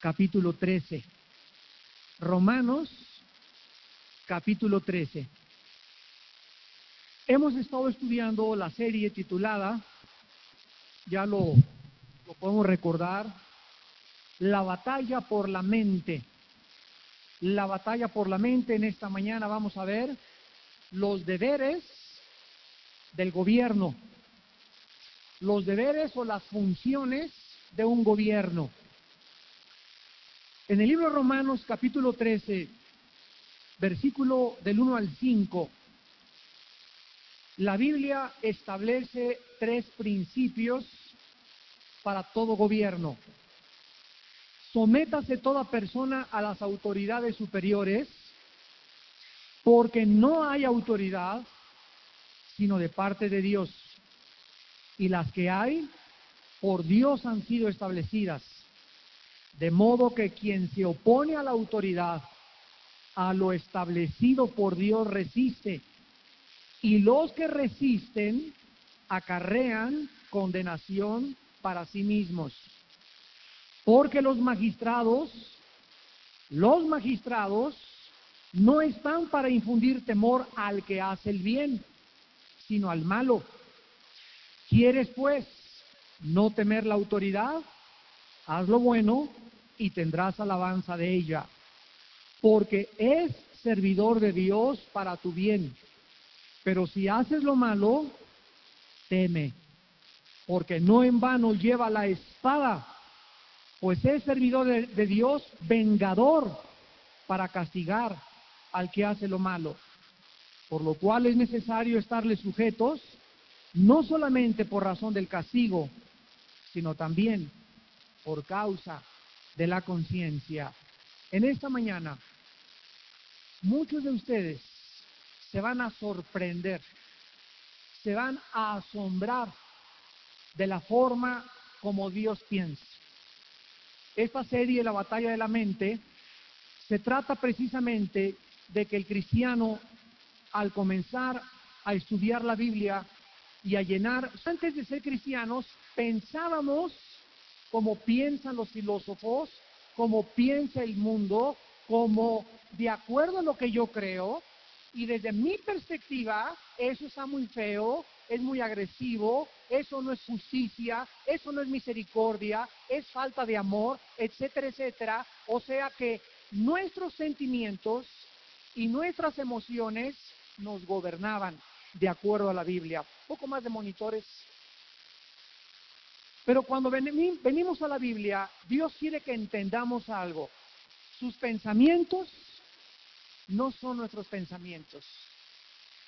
capítulo 13. Romanos capítulo 13. Hemos estado estudiando la serie titulada, ya lo, lo podemos recordar, La batalla por la mente. La batalla por la mente. En esta mañana vamos a ver los deberes del gobierno, los deberes o las funciones de un gobierno. En el libro de Romanos capítulo 13, versículo del 1 al 5, la Biblia establece tres principios para todo gobierno. Sométase toda persona a las autoridades superiores, porque no hay autoridad sino de parte de Dios. Y las que hay, por Dios han sido establecidas. De modo que quien se opone a la autoridad, a lo establecido por Dios resiste. Y los que resisten acarrean condenación para sí mismos. Porque los magistrados, los magistrados no están para infundir temor al que hace el bien, sino al malo. ¿Quieres pues no temer la autoridad? Haz lo bueno y tendrás alabanza de ella, porque es servidor de Dios para tu bien. Pero si haces lo malo, teme, porque no en vano lleva la espada pues es servidor de, Dios vengador para castigar al que hace lo malo, por lo cual es necesario estarle sujetos, no solamente por razón del castigo, sino también por causa de la conciencia. En esta mañana, muchos de ustedes se van a sorprender, se van a asombrar de la forma como Dios piensa. Esta serie, La batalla de la mente, se trata precisamente de que el cristiano, al comenzar a estudiar la Biblia y a llenar, antes de ser cristianos, pensábamos como piensan los filósofos, como piensa el mundo, como de acuerdo a lo que yo creo, y desde mi perspectiva, eso está muy feo, es muy agresivo, eso no es justicia, eso no es misericordia, es falta de amor, etcétera, etcétera. O sea que nuestros sentimientos y nuestras emociones nos gobernaban de acuerdo a la Biblia. Un poco más de monitores. Pero cuando venimos a la Biblia, Dios quiere que entendamos algo. Sus pensamientos no son nuestros pensamientos.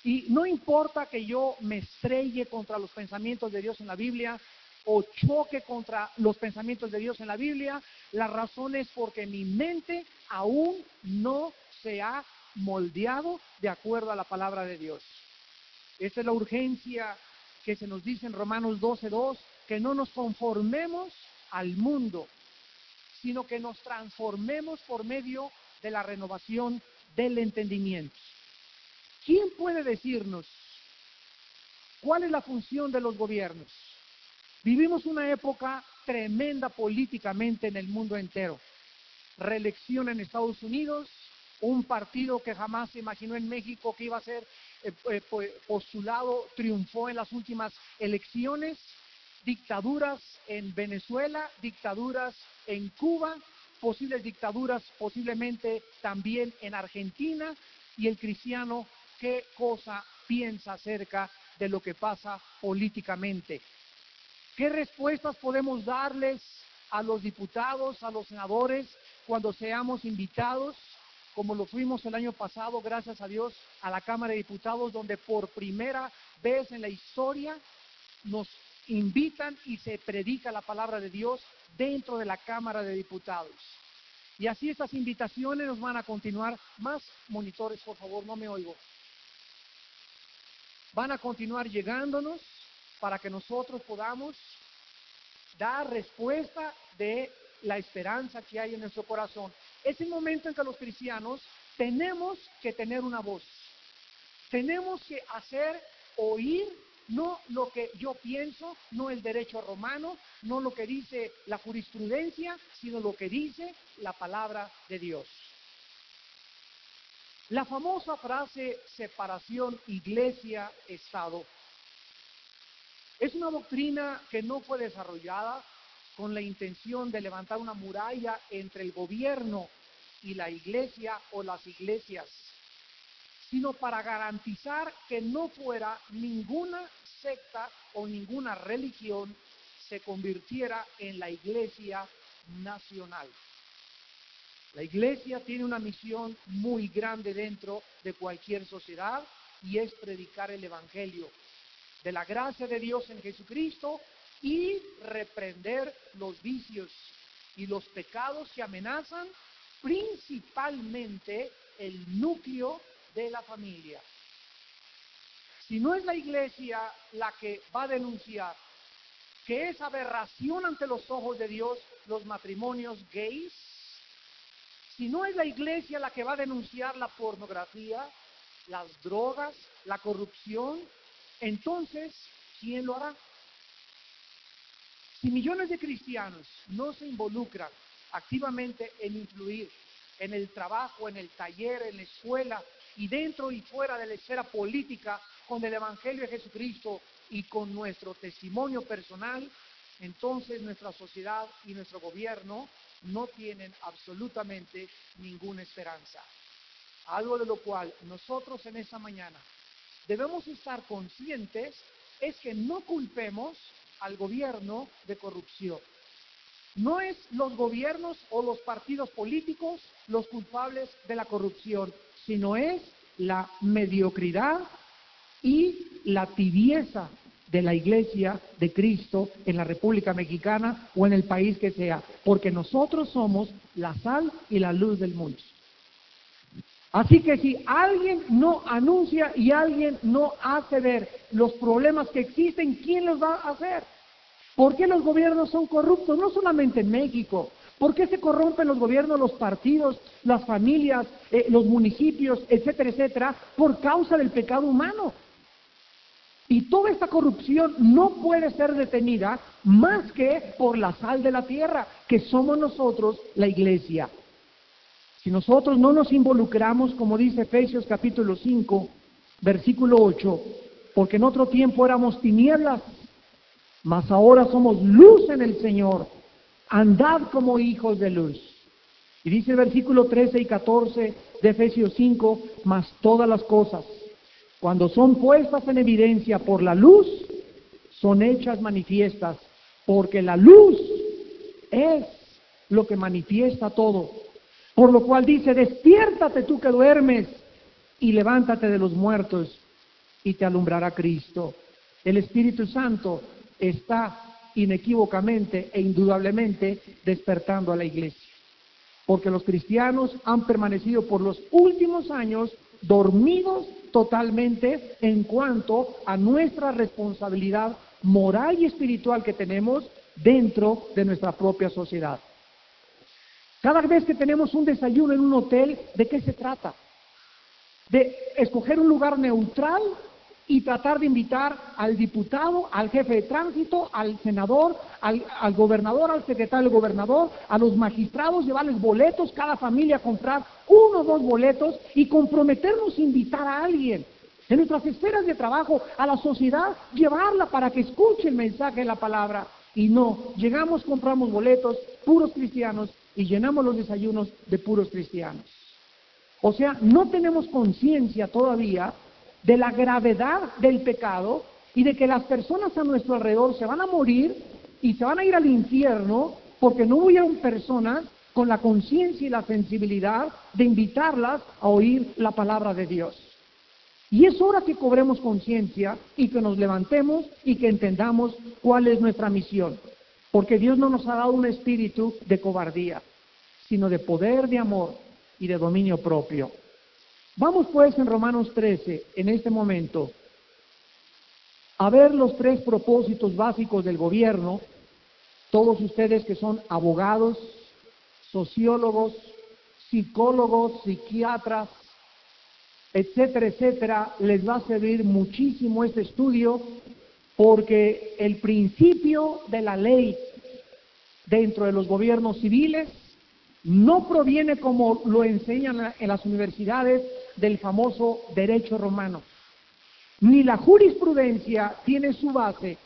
Y no importa que yo me estrelle contra los pensamientos de Dios en la Biblia o choque contra los pensamientos de Dios en la Biblia, la razón es porque mi mente aún no se ha moldeado de acuerdo a la palabra de Dios. Esa es la urgencia que se nos dice en Romanos 12.2, que no nos conformemos al mundo, sino que nos transformemos por medio de la renovación del entendimiento. ¿Quién puede decirnos cuál es la función de los gobiernos? Vivimos una época tremenda políticamente en el mundo entero. Reelección en Estados Unidos, un partido que jamás se imaginó en México que iba a ser eh, eh, postulado, triunfó en las últimas elecciones, dictaduras en Venezuela, dictaduras en Cuba, posibles dictaduras posiblemente también en Argentina, y el cristiano qué cosa piensa acerca de lo que pasa políticamente. ¿Qué respuestas podemos darles a los diputados, a los senadores, cuando seamos invitados, como lo fuimos el año pasado, gracias a Dios, a la Cámara de Diputados, donde por primera vez en la historia nos invitan y se predica la palabra de Dios dentro de la Cámara de Diputados. Y así estas invitaciones nos van a continuar. Más monitores, por favor, no me oigo van a continuar llegándonos para que nosotros podamos dar respuesta de la esperanza que hay en nuestro corazón. Es el momento en que los cristianos tenemos que tener una voz. Tenemos que hacer oír no lo que yo pienso, no el derecho romano, no lo que dice la jurisprudencia, sino lo que dice la palabra de Dios. La famosa frase separación iglesia-estado es una doctrina que no fue desarrollada con la intención de levantar una muralla entre el gobierno y la iglesia o las iglesias, sino para garantizar que no fuera ninguna secta o ninguna religión se convirtiera en la iglesia nacional. La iglesia tiene una misión muy grande dentro de cualquier sociedad y es predicar el Evangelio de la gracia de Dios en Jesucristo y reprender los vicios y los pecados que amenazan principalmente el núcleo de la familia. Si no es la iglesia la que va a denunciar que es aberración ante los ojos de Dios los matrimonios gays, si no es la iglesia la que va a denunciar la pornografía, las drogas, la corrupción, entonces, ¿quién lo hará? Si millones de cristianos no se involucran activamente en influir en el trabajo, en el taller, en la escuela y dentro y fuera de la esfera política con el Evangelio de Jesucristo y con nuestro testimonio personal, entonces nuestra sociedad y nuestro gobierno no tienen absolutamente ninguna esperanza. Algo de lo cual nosotros en esta mañana debemos estar conscientes es que no culpemos al gobierno de corrupción. No es los gobiernos o los partidos políticos los culpables de la corrupción, sino es la mediocridad y la tibieza de la iglesia de Cristo en la República Mexicana o en el país que sea, porque nosotros somos la sal y la luz del mundo. Así que si alguien no anuncia y alguien no hace ver los problemas que existen, ¿quién los va a hacer? ¿Por qué los gobiernos son corruptos? No solamente en México. ¿Por qué se corrompen los gobiernos, los partidos, las familias, eh, los municipios, etcétera, etcétera? Por causa del pecado humano. Y toda esta corrupción no puede ser detenida más que por la sal de la tierra, que somos nosotros la iglesia. Si nosotros no nos involucramos, como dice Efesios capítulo 5, versículo 8, porque en otro tiempo éramos tinieblas, mas ahora somos luz en el Señor, andad como hijos de luz. Y dice el versículo 13 y 14 de Efesios 5, mas todas las cosas cuando son puestas en evidencia por la luz, son hechas manifiestas, porque la luz es lo que manifiesta todo. Por lo cual dice, despiértate tú que duermes y levántate de los muertos y te alumbrará Cristo. El Espíritu Santo está inequívocamente e indudablemente despertando a la iglesia. Porque los cristianos han permanecido por los últimos años dormidos totalmente en cuanto a nuestra responsabilidad moral y espiritual que tenemos dentro de nuestra propia sociedad. Cada vez que tenemos un desayuno en un hotel, ¿de qué se trata? De escoger un lugar neutral y tratar de invitar al diputado, al jefe de tránsito, al senador, al, gobernador, al secretario del gobernador, a los magistrados, llevarles boletos, cada familia comprar uno o dos boletos y comprometernos a invitar a alguien en nuestras esferas de trabajo, a la sociedad, llevarla para que escuche el mensaje de la palabra. Y no, llegamos, compramos boletos, puros cristianos, y llenamos los desayunos de puros cristianos. O sea, no tenemos conciencia todavía de la gravedad del pecado y de que las personas a nuestro alrededor se van a morir y se van a ir al infierno porque no hubieron personas con la conciencia y la sensibilidad de invitarlas a oír la palabra de Dios. Y es hora que cobremos conciencia y que nos levantemos y que entendamos cuál es nuestra misión. Porque Dios no nos ha dado un espíritu de cobardía, sino de poder, de amor y de dominio propio. Vamos pues en Romanos 13, en este momento, a ver los tres propósitos básicos del gobierno. Todos ustedes que son abogados, sociólogos, psicólogos, psiquiatras, etcétera, etcétera, les va a servir muchísimo este estudio porque el principio de la ley dentro de los gobiernos civiles no proviene como lo enseñan en las universidades del famoso derecho romano, ni la jurisprudencia tiene su base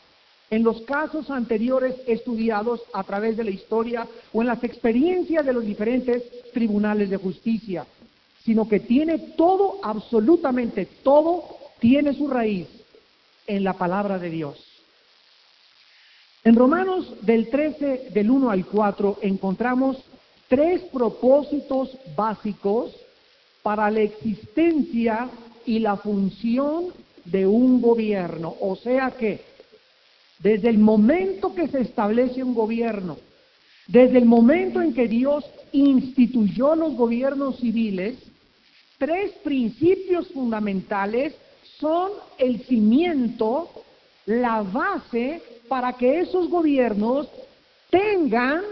en los casos anteriores estudiados a través de la historia o en las experiencias de los diferentes tribunales de justicia, sino que tiene todo, absolutamente todo, tiene su raíz en la palabra de Dios. En Romanos del 13, del 1 al 4, encontramos tres propósitos básicos para la existencia y la función de un gobierno. O sea que desde el momento que se establece un gobierno, desde el momento en que Dios instituyó los gobiernos civiles, tres principios fundamentales son el cimiento, la base para que esos gobiernos tengan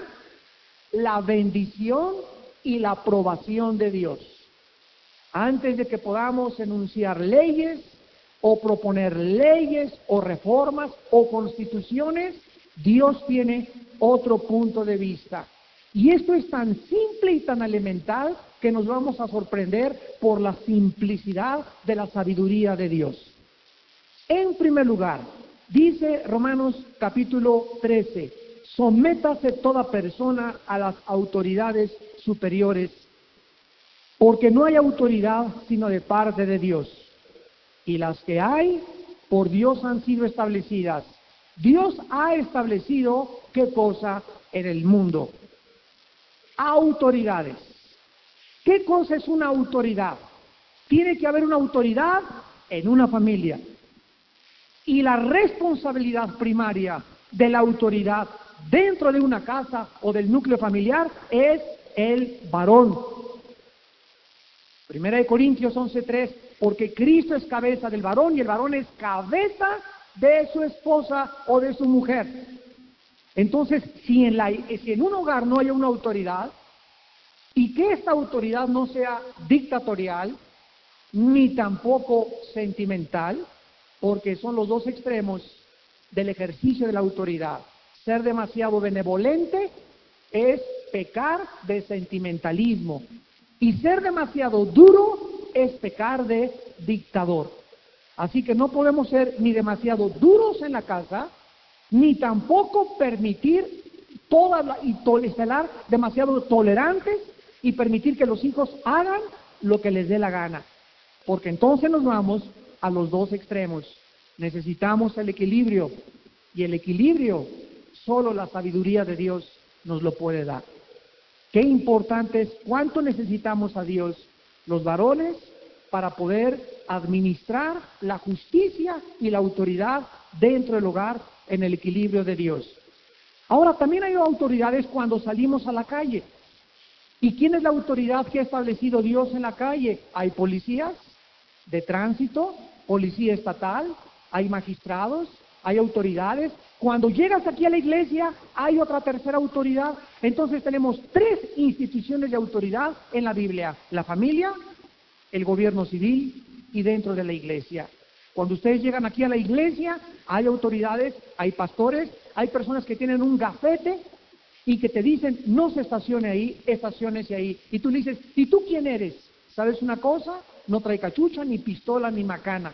la bendición y la aprobación de Dios. Antes de que podamos enunciar leyes, o proponer leyes o reformas o constituciones, Dios tiene otro punto de vista. Y esto es tan simple y tan elemental que nos vamos a sorprender por la simplicidad de la sabiduría de Dios. En primer lugar, dice Romanos capítulo 13, sométase toda persona a las autoridades superiores, porque no hay autoridad sino de parte de Dios y las que hay por Dios han sido establecidas. Dios ha establecido qué cosa en el mundo. Autoridades. ¿Qué cosa es una autoridad? Tiene que haber una autoridad en una familia. Y la responsabilidad primaria de la autoridad dentro de una casa o del núcleo familiar es el varón. Primera de Corintios 11.3 porque Cristo es cabeza del varón y el varón es cabeza de su esposa o de su mujer. Entonces, si en, la, si en un hogar no hay una autoridad y que esta autoridad no sea dictatorial, ni tampoco sentimental, porque son los dos extremos del ejercicio de la autoridad. Ser demasiado benevolente es pecar de sentimentalismo y ser demasiado duro es pecar de dictador. Así que no podemos ser ni demasiado duros en la casa, ni tampoco permitir toda la, y estar demasiado tolerantes y permitir que los hijos hagan lo que les dé la gana. Porque entonces nos vamos a los dos extremos. Necesitamos el equilibrio y el equilibrio solo la sabiduría de Dios nos lo puede dar. Qué importante es cuánto necesitamos a Dios los varones para poder administrar la justicia y la autoridad dentro del hogar en el equilibrio de Dios. Ahora, también hay autoridades cuando salimos a la calle. ¿Y quién es la autoridad que ha establecido Dios en la calle? Hay policías de tránsito, policía estatal, hay magistrados, hay autoridades. Cuando llegas aquí a la iglesia, hay otra tercera autoridad. Entonces tenemos tres instituciones de autoridad en la Biblia. La familia, el gobierno civil y dentro de la iglesia. Cuando ustedes llegan aquí a la iglesia, hay autoridades, hay pastores, hay personas que tienen un gafete y que te dicen, no se estacione ahí, estacionese ahí. Y tú le dices, ¿y tú quién eres? ¿Sabes una cosa? No trae cachucha, ni pistola, ni macana.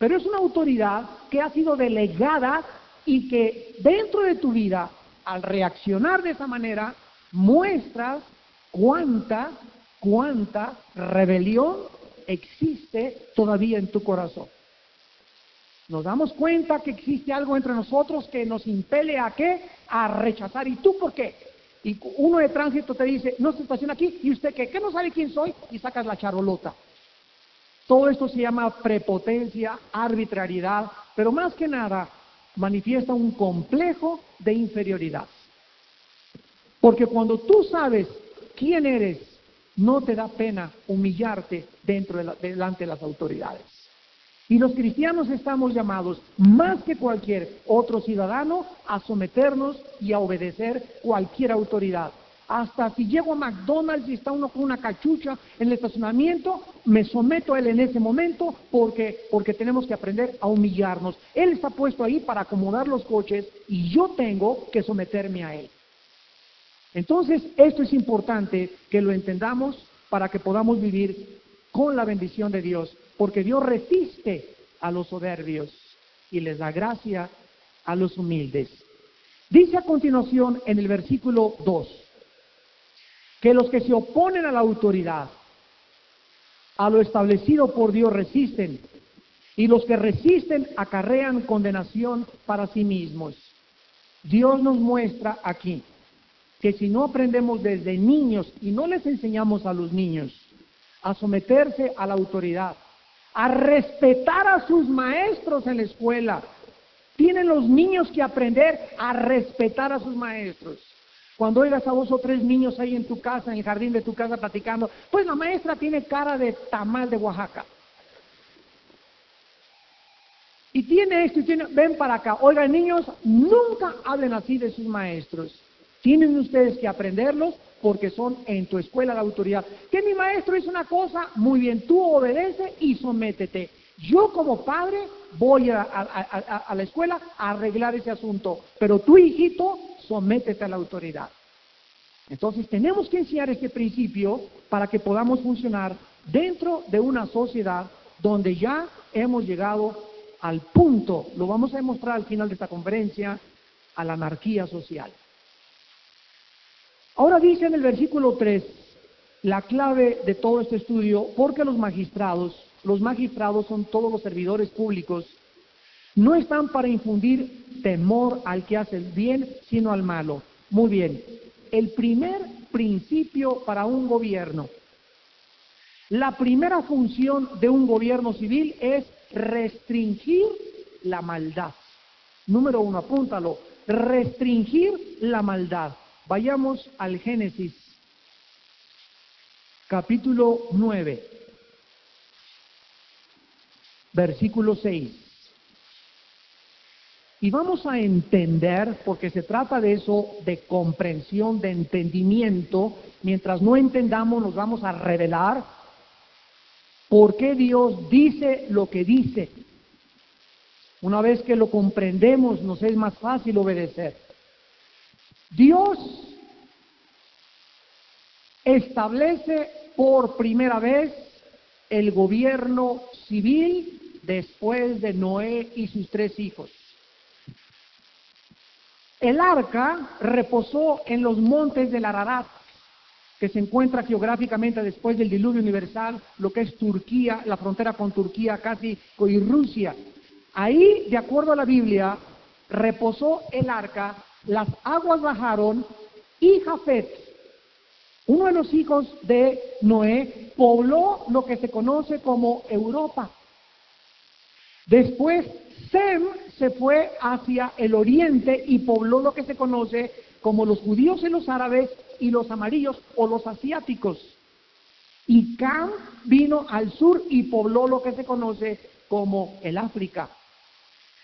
Pero es una autoridad que ha sido delegada y que dentro de tu vida, al reaccionar de esa manera, muestras cuánta cuánta rebelión existe todavía en tu corazón. Nos damos cuenta que existe algo entre nosotros que nos impele a qué? A rechazar. ¿Y tú por qué? Y uno de tránsito te dice, no se estaciona aquí, y usted qué, ¿qué no sabe quién soy? Y sacas la charolota. Todo esto se llama prepotencia, arbitrariedad, pero más que nada manifiesta un complejo de inferioridad. Porque cuando tú sabes quién eres no te da pena humillarte dentro de delante de las autoridades. Y los cristianos estamos llamados, más que cualquier otro ciudadano, a someternos y a obedecer cualquier autoridad. Hasta si llego a McDonald's y está uno con una cachucha en el estacionamiento, me someto a él en ese momento porque, porque tenemos que aprender a humillarnos. Él está puesto ahí para acomodar los coches y yo tengo que someterme a él. Entonces, esto es importante que lo entendamos para que podamos vivir con la bendición de Dios, porque Dios resiste a los soberbios y les da gracia a los humildes. Dice a continuación en el versículo 2, que los que se oponen a la autoridad, a lo establecido por Dios resisten, y los que resisten acarrean condenación para sí mismos. Dios nos muestra aquí que si no aprendemos desde niños y no les enseñamos a los niños a someterse a la autoridad, a respetar a sus maestros en la escuela, tienen los niños que aprender a respetar a sus maestros. Cuando oigas a dos o tres niños ahí en tu casa, en el jardín de tu casa platicando, pues la maestra tiene cara de tamal de Oaxaca. Y tiene esto y tiene, ven para acá. Oigan niños, nunca hablen así de sus maestros. Tienen ustedes que aprenderlos porque son en tu escuela la autoridad. Que mi maestro hizo una cosa, muy bien, tú obedece y sométete. Yo como padre voy a, la escuela a arreglar ese asunto, pero tú hijito, sométete a la autoridad. Entonces tenemos que enseñar este principio para que podamos funcionar dentro de una sociedad donde ya hemos llegado al punto, lo vamos a demostrar al final de esta conferencia, a la anarquía social. Ahora dice en el versículo 3 la clave de todo este estudio, porque los magistrados, los magistrados son todos los servidores públicos, no están para infundir temor al que hace el bien, sino al malo. Muy bien, el primer principio para un gobierno, la primera función de un gobierno civil es restringir la maldad. Número uno, apúntalo, restringir la maldad. Vayamos al Génesis, capítulo 9, versículo 6. Y vamos a entender, porque se trata de eso, de comprensión, de entendimiento. Mientras no entendamos, nos vamos a revelar por qué Dios dice lo que dice. Una vez que lo comprendemos, nos es más fácil obedecer. Dios establece por primera vez el gobierno civil después de Noé y sus tres hijos. El arca reposó en los montes del Ararat, que se encuentra geográficamente después del diluvio universal, lo que es Turquía, la frontera con Turquía casi y Rusia. Ahí, de acuerdo a la Biblia, reposó el arca las aguas bajaron y Jafet, uno de los hijos de Noé, pobló lo que se conoce como Europa. Después Sem se fue hacia el oriente y pobló lo que se conoce como los judíos y los árabes y los amarillos o los asiáticos. Y Cam vino al sur y pobló lo que se conoce como el África.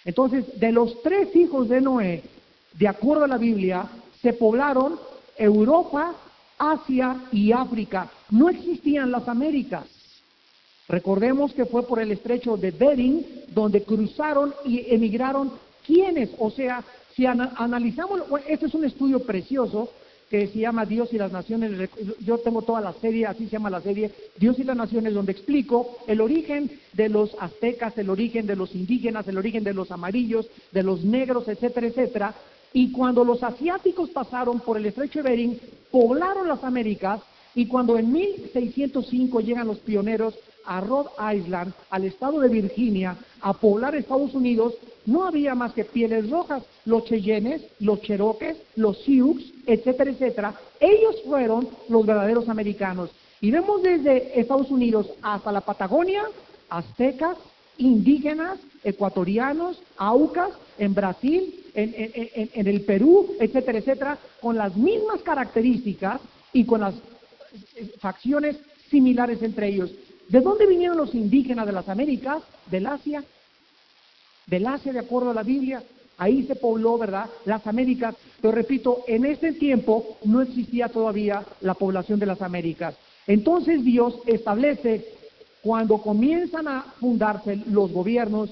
Entonces, de los tres hijos de Noé, de acuerdo a la Biblia, se poblaron Europa, Asia y África. No existían las Américas. Recordemos que fue por el estrecho de Bering donde cruzaron y emigraron quienes, o sea, si analizamos, este es un estudio precioso que se llama Dios y las Naciones, yo tengo toda la serie, así se llama la serie, Dios y las Naciones, donde explico el origen de los aztecas, el origen de los indígenas, el origen de los amarillos, de los negros, etcétera, etcétera, y cuando los asiáticos pasaron por el estrecho de Bering, poblaron las Américas, y cuando en 1605 llegan los pioneros a Rhode Island, al estado de Virginia, a poblar Estados Unidos, no había más que pieles rojas, los Cheyennes, los Cherokees, los Sioux, etcétera, etcétera. Ellos fueron los verdaderos americanos. Y vemos desde Estados Unidos hasta la Patagonia, aztecas, indígenas, ecuatorianos, aucas, en Brasil, en, el Perú, etcétera, etcétera, con las mismas características y con las eh, facciones similares entre ellos. ¿De dónde vinieron los indígenas de las Américas? Del Asia. Del Asia, de acuerdo a la Biblia. ahí se pobló, ¿verdad? Las Américas, pero repito, en ese tiempo no existía todavía la población de las Américas. Entonces Dios establece, cuando comienzan a fundarse los gobiernos,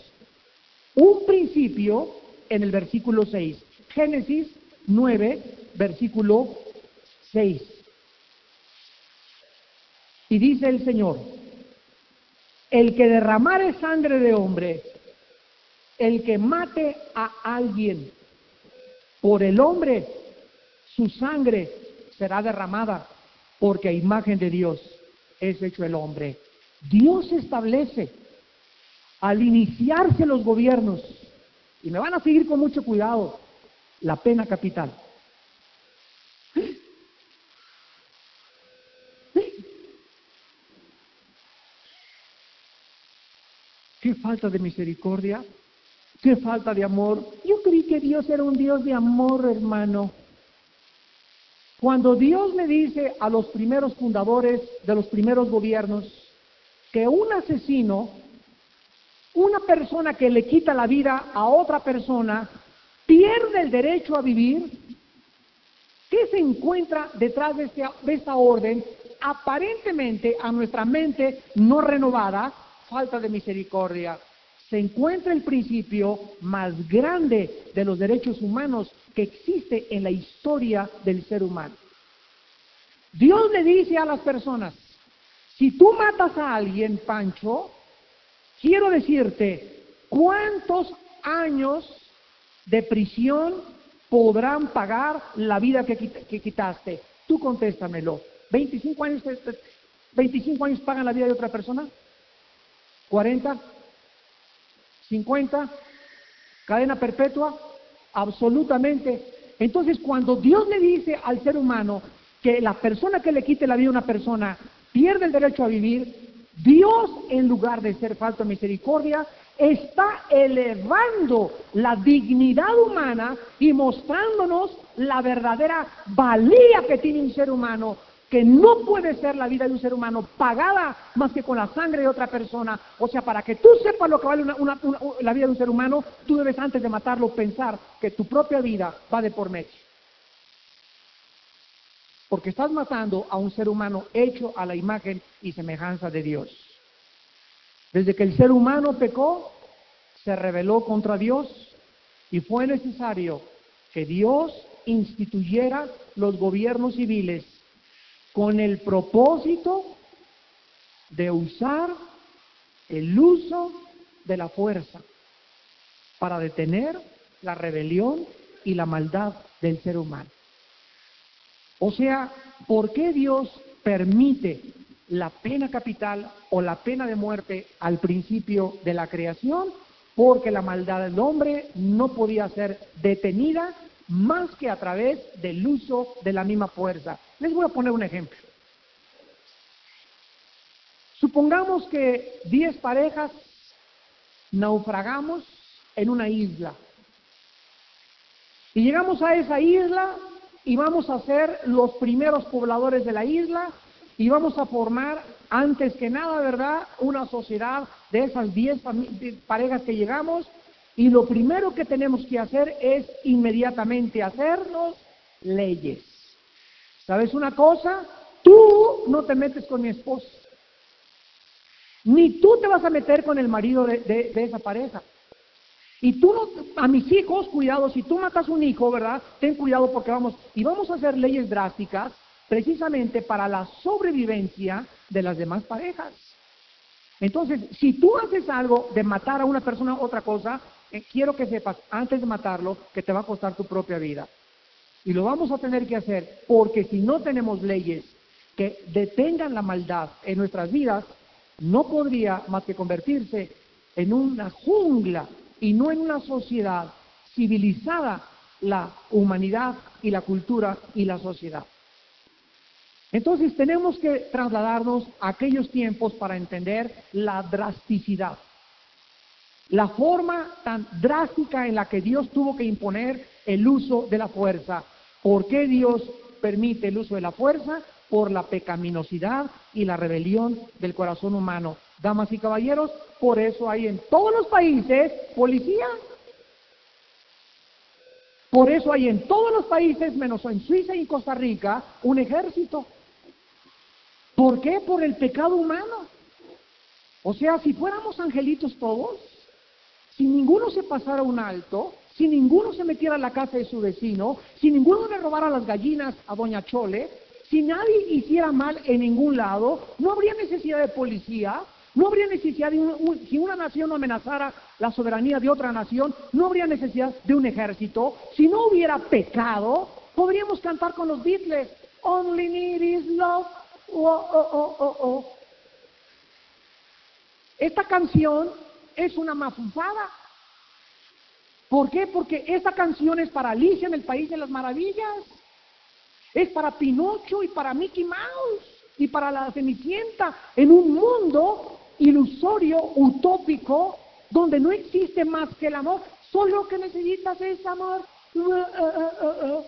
un principio en el versículo 6. Génesis 9, versículo 6. Y dice el Señor, el que derramare sangre de hombre, el que mate a alguien por el hombre, su sangre será derramada, porque a imagen de Dios es hecho el hombre. Dios establece al iniciarse los gobiernos, y me van a seguir con mucho cuidado, la pena capital. Qué falta de misericordia, qué falta de amor. Yo creí que Dios era un Dios de amor, hermano. Cuando Dios le dice a los primeros fundadores de los primeros gobiernos que un asesino, una persona que le quita la vida a otra persona, pierde el derecho a vivir, ¿qué se encuentra detrás de, de esta orden? Aparentemente a nuestra mente no renovada, falta de misericordia, se encuentra el principio más grande de los derechos humanos que existe en la historia del ser humano. Dios le dice a las personas, si tú matas a alguien, Pancho, quiero decirte, ¿cuántos años de prisión podrán pagar la vida que, quitaste? Tú contéstamelo. ¿25 años, ¿25 años pagan la vida de otra persona? ¿40? ¿50? ¿Cadena perpetua? Absolutamente. Entonces, cuando Dios le dice al ser humano que la persona que le quite la vida a una persona pierde el derecho a vivir, Dios, en lugar de ser falta de misericordia, está elevando la dignidad humana y mostrándonos la verdadera valía que tiene un ser humano que no puede ser la vida de un ser humano pagada más que con la sangre de otra persona. O sea, para que tú sepas lo que vale la vida de un ser humano, tú debes antes de matarlo pensar que tu propia vida va de por medio. Porque estás matando a un ser humano hecho a la imagen y semejanza de Dios. Desde que el ser humano pecó, se rebeló contra Dios y fue necesario que Dios instituyera los gobiernos civiles con el propósito de usar el uso de la fuerza para detener la rebelión y la maldad del ser humano. O sea, ¿por qué Dios permite la pena capital o la pena de muerte al principio de la creación? Porque la maldad del hombre no podía ser detenida más que a través del uso de la misma fuerza. Les voy a poner un ejemplo. Supongamos que 10 parejas naufragamos en una isla. Y llegamos a esa isla y vamos a ser los primeros pobladores de la isla y vamos a formar, antes que nada, ¿verdad?, una sociedad de esas 10 parejas que llegamos. Y lo primero que tenemos que hacer es inmediatamente hacernos leyes. ¿Sabes una cosa? Tú no te metes con mi esposa. Ni tú te vas a meter con el marido de, esa pareja. Y tú no, a mis hijos, cuidado, si tú matas un hijo, ¿verdad? Ten cuidado porque vamos, y vamos a hacer leyes drásticas precisamente para la sobrevivencia de las demás parejas. Entonces, si tú haces algo de matar a una persona otra cosa, eh, quiero que sepas, antes de matarlo, que te va a costar tu propia vida. Y lo vamos a tener que hacer porque si no tenemos leyes que detengan la maldad en nuestras vidas, no podría más que convertirse en una jungla y no en una sociedad civilizada la humanidad y la cultura y la sociedad. Entonces tenemos que trasladarnos a aquellos tiempos para entender la drasticidad, la forma tan drástica en la que Dios tuvo que imponer el uso de la fuerza ¿Por qué Dios permite el uso de la fuerza? Por la pecaminosidad y la rebelión del corazón humano. Damas y caballeros, por eso hay en todos los países policía. Por eso hay en todos los países, menos en Suiza y en Costa Rica, un ejército. ¿Por qué? Por el pecado humano. O sea, si fuéramos angelitos todos, si ninguno se pasara un alto, si ninguno se metiera a la casa de su vecino, si ninguno le robara las gallinas a Doña Chole, si nadie hiciera mal en ningún lado, no habría necesidad de policía, no habría necesidad de un, si una nación amenazara la soberanía de otra nación, no habría necesidad de un ejército. Si no hubiera pecado, podríamos cantar con los Beatles, Only need is love. Oh, oh, oh, oh, Esta canción es una mafufada. ¿Por qué? Porque esta canción es para Alicia en el País de las Maravillas. Es para Pinocho y para Mickey Mouse y para la Cenicienta en un mundo ilusorio, utópico, donde no existe más que el amor. Solo que necesitas es amor. Uh, uh, uh,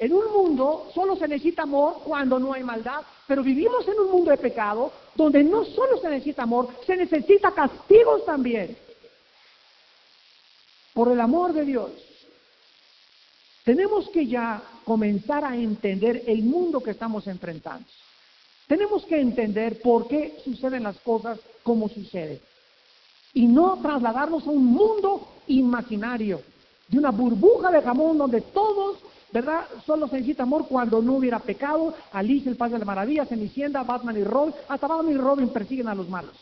en un mundo solo se necesita amor cuando no hay maldad, pero vivimos en un mundo de pecado donde no solo se necesita amor, se necesita castigos también. Por el amor de Dios. Tenemos que ya comenzar a entender el mundo que estamos enfrentando. Tenemos que entender por qué suceden las cosas como suceden. Y no trasladarnos a un mundo imaginario, de una burbuja de jamón donde todos, ¿verdad? Solo se necesita amor cuando no hubiera pecado. Alice, el Padre de la Maravilla, Cenicienta, Batman y Robin, hasta Batman y Robin persiguen a los malos.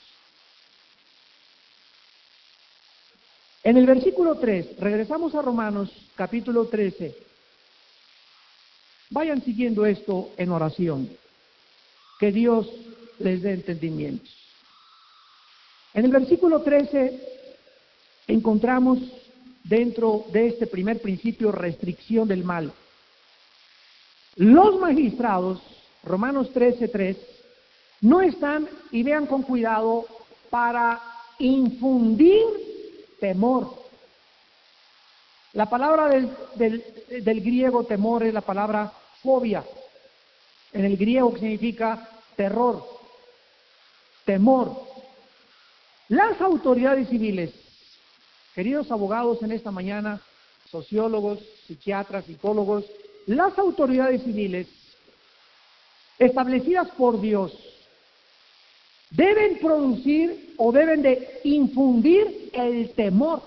En el versículo 3, regresamos a Romanos capítulo 13. Vayan siguiendo esto en oración. Que Dios les dé entendimiento. En el versículo 13 encontramos dentro de este primer principio restricción del mal. Los magistrados, Romanos 13:3, no están, y vean con cuidado, para infundir temor. La palabra del, del, griego temor es la palabra fobia. En el griego significa terror, temor. Las autoridades civiles, queridos abogados en esta mañana, sociólogos, psiquiatras, psicólogos, las autoridades civiles establecidas por Dios deben producir o deben de infundir el temor.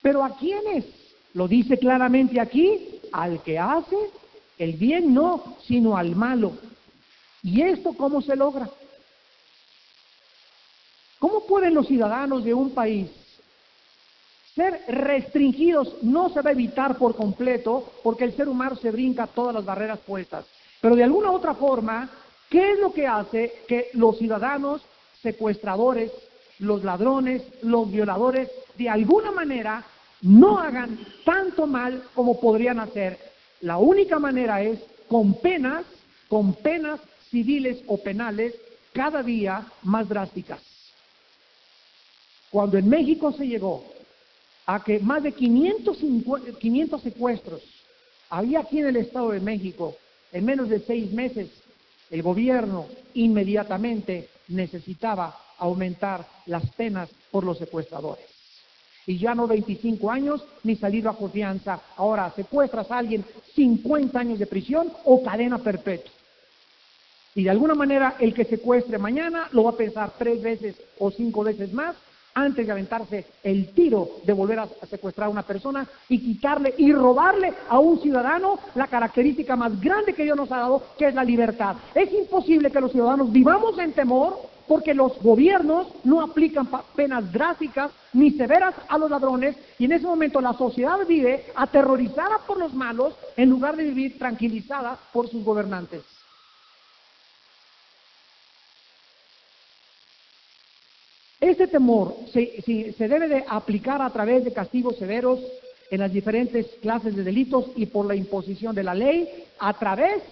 Pero ¿a quiénes? Lo dice claramente aquí, al que hace el bien no, sino al malo. ¿Y esto cómo se logra? ¿Cómo pueden los ciudadanos de un país ser restringidos? No se va a evitar por completo porque el ser humano se brinca todas las barreras puestas. Pero de alguna otra forma, ¿qué es lo que hace que los ciudadanos secuestradores, los ladrones, los violadores, de alguna manera no hagan tanto mal como podrían hacer. La única manera es con penas, con penas civiles o penales cada día más drásticas. Cuando en México se llegó a que más de 500, 500 secuestros había aquí en el Estado de México en menos de seis meses, el gobierno inmediatamente necesitaba aumentar las penas por los secuestradores y ya no 25 años ni salir bajo fianza. Ahora secuestras a alguien 50 años de prisión o cadena perpetua. Y de alguna manera el que secuestre mañana lo va a pensar tres veces o cinco veces más antes de aventarse el tiro de volver a secuestrar a una persona y quitarle y robarle a un ciudadano la característica más grande que Dios nos ha dado, que es la libertad. Es imposible que los ciudadanos vivamos en temor porque los gobiernos no aplican penas drásticas ni severas a los ladrones y en ese momento la sociedad vive aterrorizada por los malos en lugar de vivir tranquilizada por sus gobernantes. Este temor se, se, debe de aplicar a través de castigos severos en las diferentes clases de delitos y por la imposición de la ley a través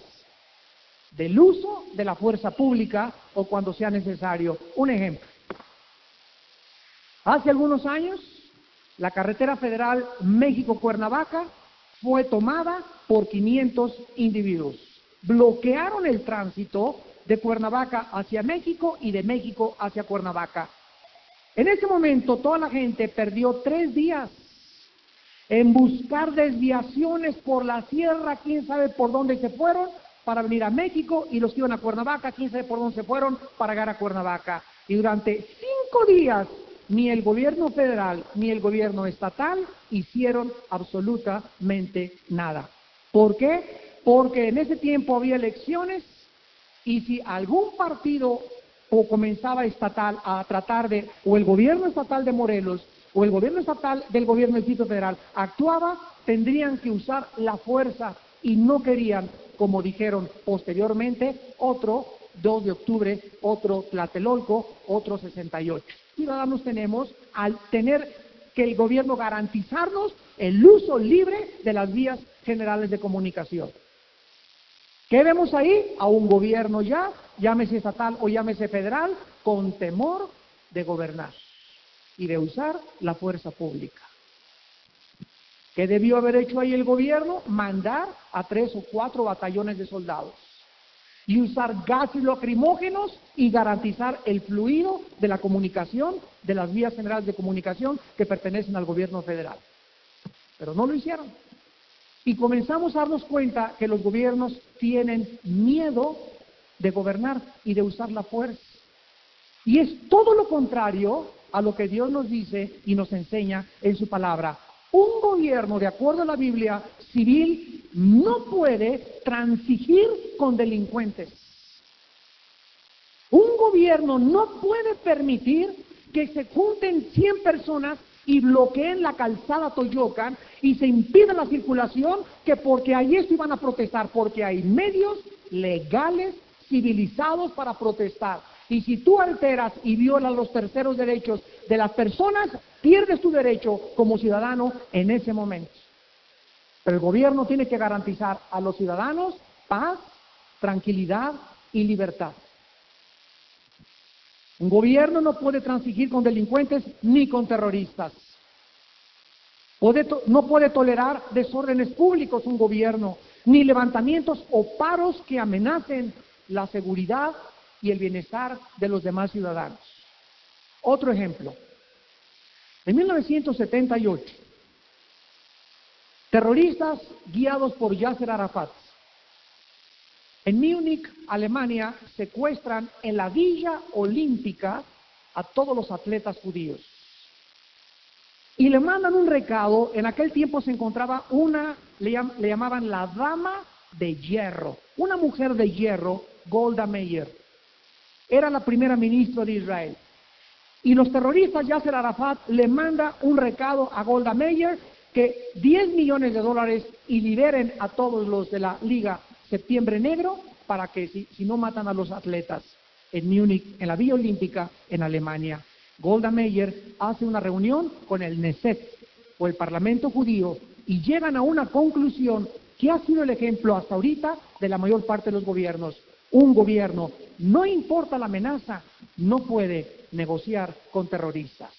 del uso de la fuerza pública o cuando sea necesario. Un ejemplo. Hace algunos años, la carretera federal México-Cuernavaca fue tomada por 500 individuos. Bloquearon el tránsito de Cuernavaca hacia México y de México hacia Cuernavaca. En ese momento toda la gente perdió tres días en buscar desviaciones por la sierra, quién sabe por dónde se fueron para venir a México y los que iban a Cuernavaca, quién sabe por dónde se fueron para llegar a Cuernavaca. Y durante cinco días ni el gobierno federal ni el gobierno estatal hicieron absolutamente nada. ¿Por qué? Porque en ese tiempo había elecciones y si algún partido o comenzaba estatal a tratar de, o el gobierno estatal de Morelos o el gobierno estatal del gobierno del Distrito Federal actuaba, tendrían que usar la fuerza y no querían, como dijeron posteriormente, otro 2 de octubre, otro Tlatelolco, otro 68 ciudadanos tenemos al tener que el gobierno garantizarnos el uso libre de las vías generales de comunicación. ¿Qué vemos ahí? A un gobierno ya, llámese estatal o llámese federal, con temor de gobernar y de usar la fuerza pública. ¿Qué debió haber hecho ahí el gobierno? Mandar a tres o cuatro batallones de soldados y usar gases lacrimógenos y garantizar el fluido de la comunicación de las vías generales de comunicación que pertenecen al gobierno federal. Pero no lo hicieron. Y comenzamos a darnos cuenta que los gobiernos tienen miedo de gobernar y de usar la fuerza. Y es todo lo contrario a lo que Dios nos dice y nos enseña en su palabra. Un gobierno, de acuerdo a la Biblia, civil no puede transigir con delincuentes. Un gobierno no puede permitir que se junten 100 personas y bloqueen la calzada Toyocan y se impida la circulación que porque ahí esto iban a protestar, porque hay medios legales, civilizados para protestar. Y si tú alteras y violas los terceros derechos de las personas, pierdes tu derecho como ciudadano en ese momento. Pero el gobierno tiene que garantizar a los ciudadanos paz, tranquilidad y libertad. Un gobierno no puede transigir con delincuentes ni con terroristas. no puede tolerar desórdenes públicos un gobierno, ni levantamientos o paros que amenacen la seguridad y el bienestar de los demás ciudadanos. Otro ejemplo. En 1978, terroristas guiados por Yasser Arafat en Múnich, Alemania, secuestran en la Villa Olímpica a todos los atletas judíos. Y le mandan un recado, en aquel tiempo se encontraba una, le, llamaban la dama de hierro, una mujer de hierro, Golda Meir. Era la primera ministra de Israel. Y los terroristas, Yasser Arafat, le manda un recado a Golda Meir que 10 millones de dólares y liberen a todos los de la Liga Septiembre Negro para que si, no matan a los atletas en Múnich, en la Vía Olímpica, en Alemania. Golda Meir hace una reunión con el Neset o el Parlamento judío y llegan a una conclusión que ha sido el ejemplo hasta ahorita de la mayor parte de los gobiernos. Un gobierno, no importa la amenaza, no puede negociar con terroristas.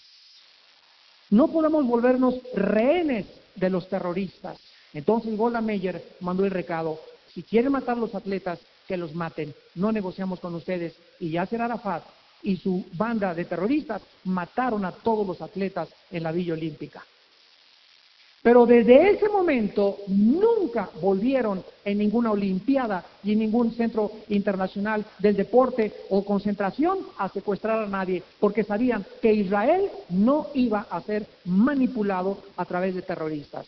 No podemos volvernos rehenes de los terroristas. Entonces Golda Meir mandó el recado, si quieren matar a los atletas, que los maten. No negociamos con ustedes. Y Yasser Arafat y su banda de terroristas mataron a todos los atletas en la Villa Olímpica. Pero desde ese momento nunca volvieron en ninguna Olimpiada y en ningún centro internacional del deporte o concentración a secuestrar a nadie, porque sabían que Israel no iba a ser manipulado a través de terroristas.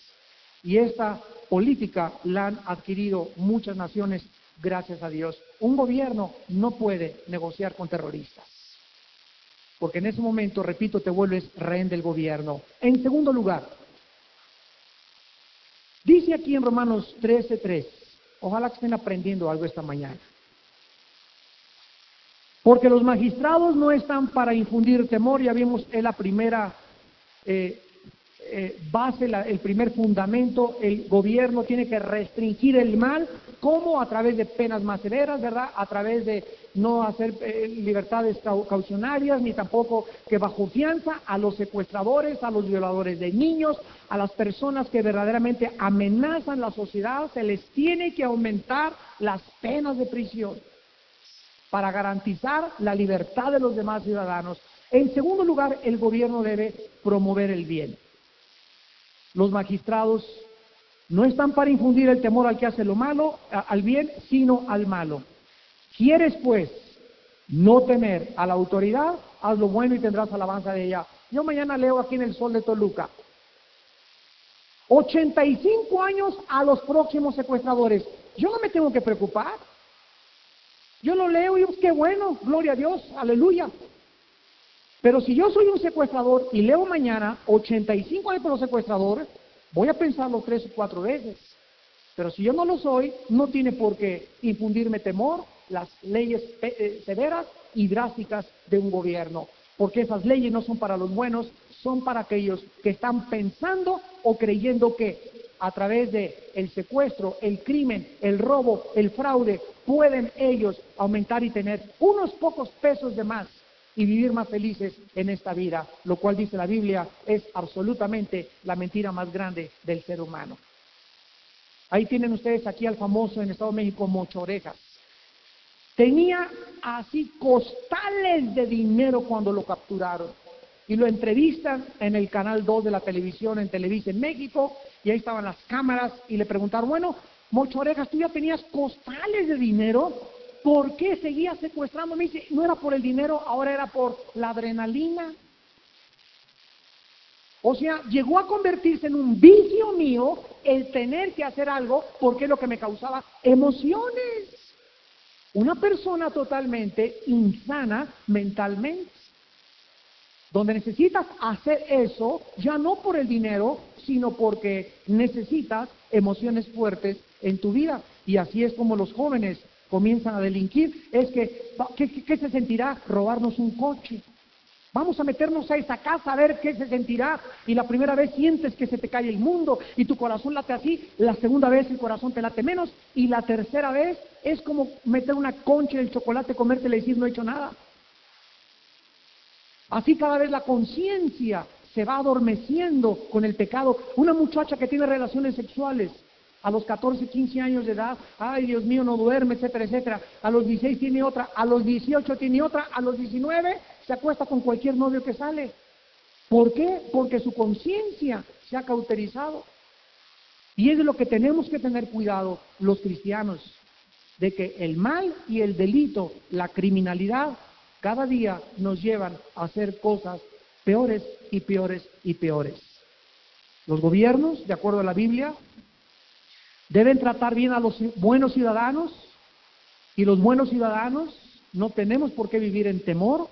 Y esta política la han adquirido muchas naciones, gracias a Dios. Un gobierno no puede negociar con terroristas. Porque en ese momento, repito, te vuelves rehén del gobierno. En segundo lugar, dice aquí en Romanos 13:3, ojalá que estén aprendiendo algo esta mañana. Porque los magistrados no están para infundir temor, ya vimos en la primera eh, eh, base, el primer fundamento, el gobierno tiene que restringir el mal, como a través de penas más severas, ¿verdad? A través de no hacer eh, libertades caucionarias, ni tampoco que bajo fianza a los secuestradores, a los violadores de niños, a las personas que verdaderamente amenazan la sociedad, se les tiene que aumentar las penas de prisión para garantizar la libertad de los demás ciudadanos En segundo lugar, el gobierno debe promover el bien. Los magistrados no están para infundir el temor al que hace lo malo, al bien, sino al malo. ¿Quieres pues no temer a la autoridad? Haz lo bueno y tendrás alabanza de ella. Yo mañana leo aquí en el Sol de Toluca. 85 años a los próximos secuestradores. Yo no me tengo que preocupar. Yo lo leo y qué bueno, gloria a Dios, aleluya. Pero si yo soy un secuestrador y leo mañana 85 años por los secuestradores, voy a pensarlo tres o cuatro veces. Pero si yo no lo soy, no tiene por qué infundirme temor las leyes eh, severas y drásticas de un gobierno. Porque esas leyes no son para los buenos, son para aquellos que están pensando o creyendo que a través de el secuestro, el crimen, el robo, el fraude, pueden ellos aumentar y tener unos pocos pesos de más y vivir más felices en esta vida, lo cual dice la Biblia es absolutamente la mentira más grande del ser humano. Ahí tienen ustedes aquí al famoso en Estado de México Mocho Orejas. Tenía así costales de dinero cuando lo capturaron. Y lo entrevistan en el canal 2 de la televisión, en Televisa en México, y ahí estaban las cámaras y le preguntaron, bueno, Mocho Orejas, tú ya tenías costales de dinero, ¿por qué seguías secuestrando? Me dice, no era por el dinero, ahora era por la adrenalina. O sea, llegó a convertirse en un vicio mío el tener que hacer algo porque es lo que me causaba emociones. Una persona totalmente insana mentalmente donde necesitas hacer eso ya no por el dinero, sino porque necesitas emociones fuertes en tu vida. Y así es como los jóvenes comienzan a delinquir. Es que, ¿qué, se sentirá robarnos un coche? Vamos a meternos a esa casa a ver qué se sentirá. Y la primera vez sientes que se te cae el mundo y tu corazón late así. La segunda vez el corazón te late menos. Y la tercera vez es como meter una concha en el chocolate, comértela y decir no he hecho nada. Así cada vez la conciencia se va adormeciendo con el pecado. Una muchacha que tiene relaciones sexuales a los 14, 15 años de edad, ay Dios mío, no duerme, etcétera, etcétera. A los 16 tiene otra, a los 18 tiene otra, a los 19 se acuesta con cualquier novio que sale. ¿Por qué? Porque su conciencia se ha cauterizado. Y es de lo que tenemos que tener cuidado los cristianos, de que el mal y el delito, la criminalidad, cada día nos llevan a hacer cosas peores y peores y peores. Los gobiernos, de acuerdo a la Biblia, deben tratar bien a los buenos ciudadanos y los buenos ciudadanos no tenemos por qué vivir en temor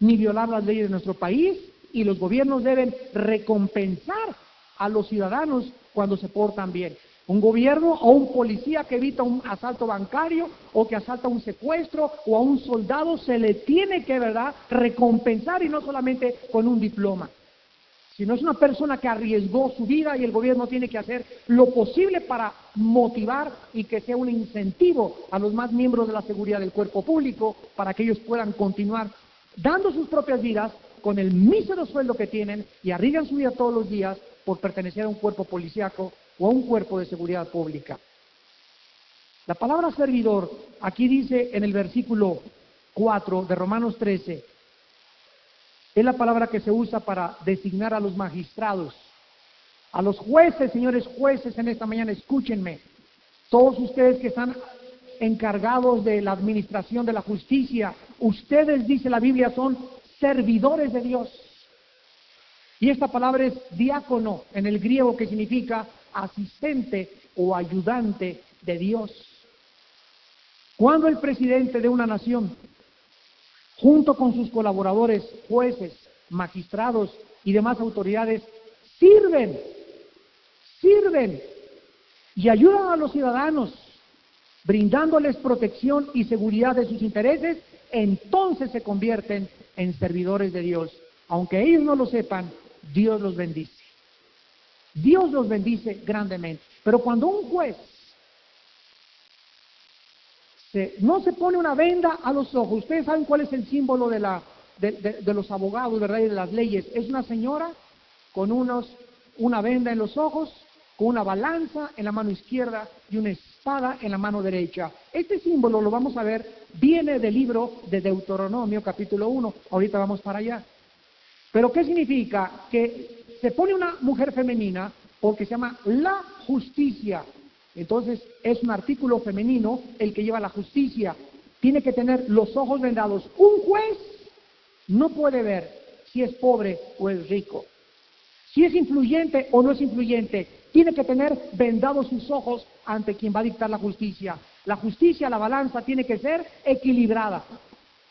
ni violar las leyes de nuestro país y los gobiernos deben recompensar a los ciudadanos cuando se portan bien un gobierno o un policía que evita un asalto bancario o que asalta un secuestro o a un soldado se le tiene que, ¿verdad?, recompensar y no solamente con un diploma. Sino es una persona que arriesgó su vida y el gobierno tiene que hacer lo posible para motivar y que sea un incentivo a los más miembros de la seguridad del cuerpo público para que ellos puedan continuar dando sus propias vidas con el mísero sueldo que tienen y arriesgan su vida todos los días por pertenecer a un cuerpo policíaco o a un cuerpo de seguridad pública. La palabra servidor aquí dice en el versículo 4 de Romanos 13, es la palabra que se usa para designar a los magistrados, a los jueces, señores jueces, en esta mañana, escúchenme, todos ustedes que están encargados de la administración de la justicia, ustedes, dice la Biblia, son servidores de Dios. Y esta palabra es diácono en el griego que significa asistente o ayudante de Dios. Cuando el presidente de una nación, junto con sus colaboradores, jueces, magistrados y demás autoridades, sirven, sirven y ayudan a los ciudadanos, brindándoles protección y seguridad de sus intereses, entonces se convierten en servidores de Dios. Aunque ellos no lo sepan, Dios los bendice. Dios los bendice grandemente. Pero cuando un juez no se pone una venda a los ojos, ustedes saben cuál es el símbolo de, la, de, los abogados, ¿verdad? Y de las leyes. Es una señora con unos, una venda en los ojos, con una balanza en la mano izquierda y una espada en la mano derecha. Este símbolo, lo vamos a ver, viene del libro de Deuteronomio capítulo 1. Ahorita vamos para allá. Pero ¿qué significa? Que se pone una mujer femenina porque se llama la justicia. Entonces es un artículo femenino el que lleva la justicia. Tiene que tener los ojos vendados. Un juez no puede ver si es pobre o es rico, si es influyente o no es influyente. Tiene que tener vendados sus ojos ante quien va a dictar la justicia. La justicia, la balanza, tiene que ser equilibrada,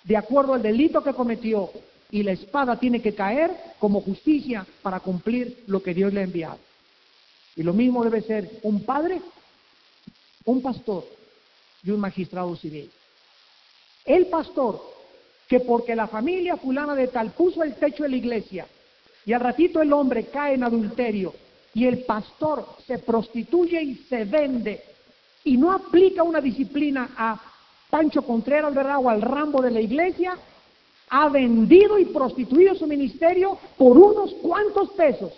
de acuerdo al delito que cometió. Y la espada tiene que caer como justicia para cumplir lo que Dios le ha enviado. Y lo mismo debe ser un padre, un pastor y un magistrado civil. El pastor que porque la familia fulana de tal puso el techo de la iglesia y al ratito el hombre cae en adulterio y el pastor se prostituye y se vende y no aplica una disciplina a Pancho Contreras, ¿verdad? O al Rambo de la iglesia, ha vendido y prostituido su ministerio por unos cuantos pesos.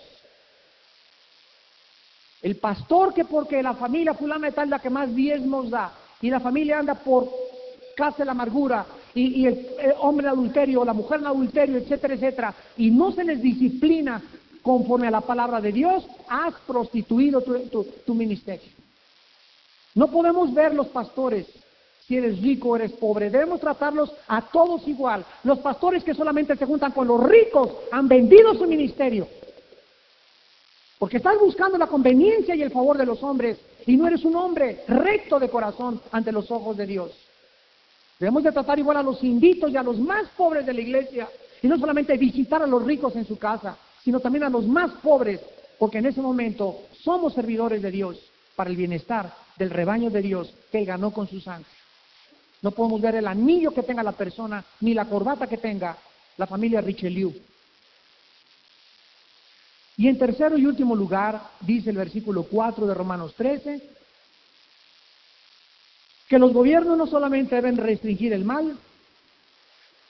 El pastor que porque la familia fulana de tal la que más diezmos da y la familia anda por casa de la amargura y, el, hombre en adulterio, la mujer en adulterio, etcétera, etcétera, y no se les disciplina conforme a la palabra de Dios, has prostituido tu, ministerio. No podemos ver los pastores si eres rico o eres pobre. Debemos tratarlos a todos igual. Los pastores que solamente se juntan con los ricos han vendido su ministerio. Porque estás buscando la conveniencia y el favor de los hombres y no eres un hombre recto de corazón ante los ojos de Dios. Debemos de tratar igual a los inditos y a los más pobres de la iglesia, y no solamente visitar a los ricos en su casa, sino también a los más pobres, porque en ese momento somos servidores de Dios para el bienestar del rebaño de Dios que Él ganó con su sangre. No podemos ver el anillo que tenga la persona, ni la corbata que tenga la familia Richelieu. Y en tercero y último lugar, dice el versículo 4 de Romanos 13, que los gobiernos no solamente deben restringir el mal,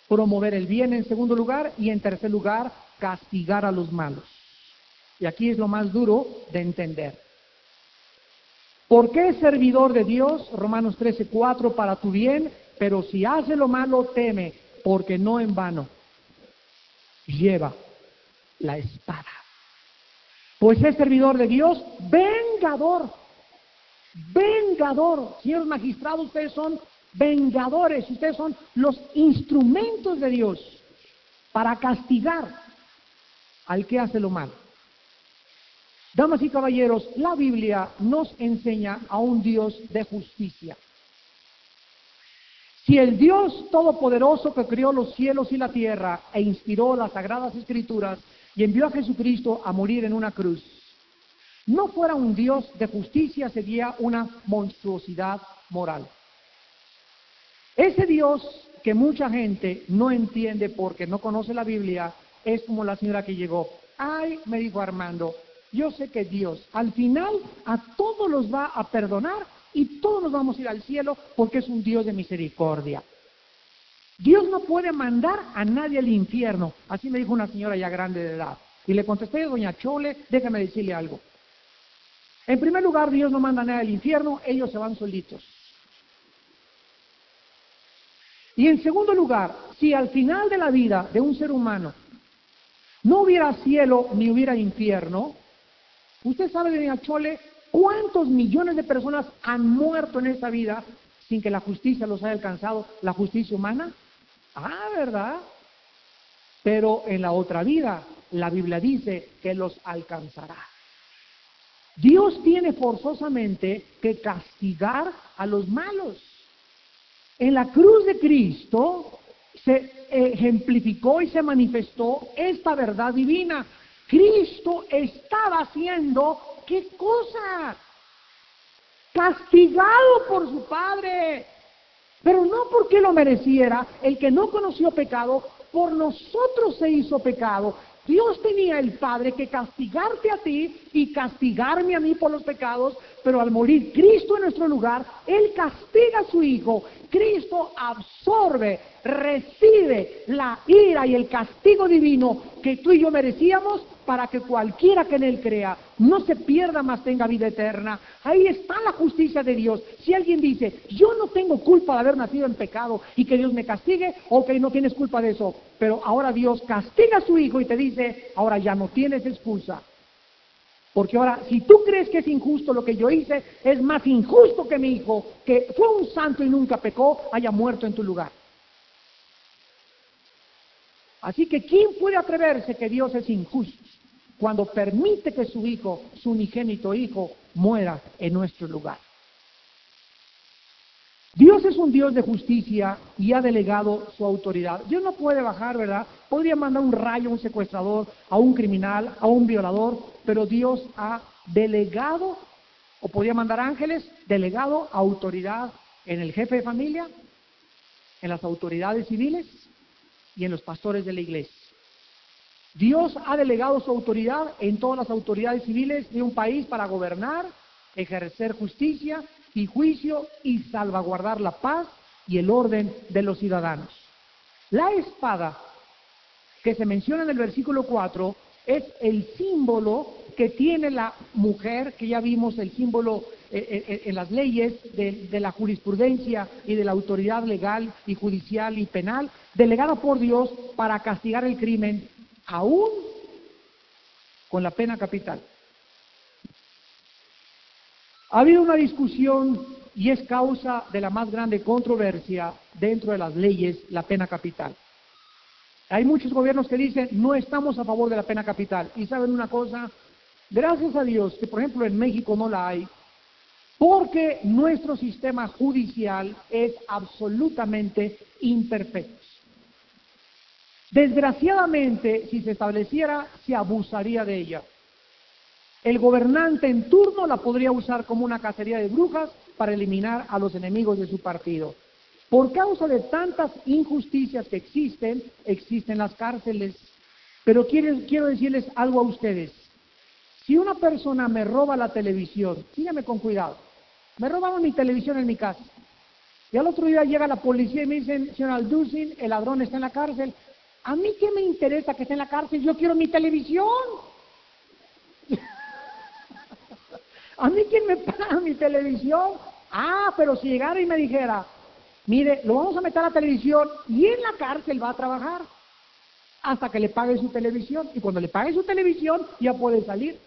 promover el bien en segundo lugar y en tercer lugar castigar a los malos. Y aquí es lo más duro de entender. ¿Por qué servidor de Dios? Romanos 13, 4, para tu bien, pero si hace lo malo, teme, porque no en vano lleva la espada. Pues es servidor de Dios, vengador vengador. Señores magistrados, ustedes son vengadores, ustedes son los instrumentos de Dios para castigar al que hace lo malo. Damas y caballeros, la Biblia nos enseña a un Dios de justicia. Si el Dios Todopoderoso que creó los cielos y la tierra e inspiró las sagradas escrituras y envió a Jesucristo a morir en una cruz, no fuera un Dios de justicia, sería una monstruosidad moral. Ese Dios que mucha gente no entiende porque no conoce la Biblia es como la señora que llegó. Ay, me dijo Armando, yo sé que Dios al final a todos los va a perdonar y todos nos vamos a ir al cielo porque es un Dios de misericordia. Dios no puede mandar a nadie al infierno. Así me dijo una señora ya grande de edad. Y le contesté, doña Chole, déjame decirle algo. En primer lugar, Dios no manda nada al infierno, ellos se van solitos. Y en segundo lugar, si al final de la vida de un ser humano no hubiera cielo ni hubiera infierno, usted sabe, doña Chole, cuántos millones de personas han muerto en esta vida sin que la justicia los haya alcanzado, la justicia humana. Ah, ¿verdad? Pero en la otra vida, la Biblia dice que los alcanzará. Dios tiene forzosamente que castigar a los malos. En la cruz de Cristo se ejemplificó y se manifestó esta verdad divina. Cristo estaba haciendo qué cosa? Castigado por su Padre. Pero no porque lo mereciera, el que no conoció pecado, por nosotros se hizo pecado. Dios tenía el Padre que castigarte a ti y castigarme a mí por los pecados pero al morir Cristo en nuestro lugar, Él castiga a su Hijo. Cristo absorbe, recibe la ira y el castigo divino que tú y yo merecíamos para que cualquiera que en Él crea no se pierda más, tenga vida eterna. Ahí está la justicia de Dios. Si alguien dice, yo no tengo culpa de haber nacido en pecado y que Dios me castigue, ok, no tienes culpa de eso. Pero ahora Dios castiga a su Hijo y te dice, ahora ya no tienes excusa. Porque ahora, si tú crees que es injusto lo que yo hice, es más injusto que mi hijo, que fue un santo y nunca pecó, haya muerto en tu lugar. Así que, ¿quién puede atreverse que Dios es injusto cuando permite que su hijo, su unigénito hijo, muera en nuestro lugar? Dios es un Dios de justicia y ha delegado su autoridad. Dios no puede bajar, ¿verdad? Podría mandar un rayo a un secuestrador, a un criminal, a un violador, pero Dios ha delegado, o podría mandar ángeles, delegado autoridad en el jefe de familia, en las autoridades civiles y en los pastores de la iglesia. Dios ha delegado su autoridad en todas las autoridades civiles de un país para gobernar, ejercer justicia y juicio y salvaguardar la paz y el orden de los ciudadanos. La espada que se menciona en el versículo 4 es el símbolo que tiene la mujer, que ya vimos el símbolo eh, eh, eh, en las leyes de, de, la jurisprudencia y de la autoridad legal y judicial y penal, delegada por Dios para castigar el crimen, aún con la pena capital. Ha habido una discusión y es causa de la más grande controversia dentro de las leyes la pena capital. Hay muchos gobiernos que dicen no estamos a favor de la pena capital. Y saben una cosa, gracias a Dios que por ejemplo en México no la hay, porque nuestro sistema judicial es absolutamente imperfecto. Desgraciadamente, si se estableciera, se abusaría de ella. El gobernante en turno la podría usar como una cacería de brujas para eliminar a los enemigos de su partido. Por causa de tantas injusticias que existen, existen las cárceles. Pero quiero, quiero decirles algo a ustedes. Si una persona me roba la televisión, síganme con cuidado, me robaron mi televisión en mi casa. Y al otro día llega la policía y me dicen, señor Alducin, el ladrón está en la cárcel. ¿A mí qué me interesa que esté en la cárcel? Yo quiero mi televisión. ¿A mí quién me paga mi televisión? Ah, pero si llegara y me dijera, mire, lo vamos a meter a la televisión y en la cárcel va a trabajar hasta que le pague su televisión. Y cuando le pague su televisión ya puede salir.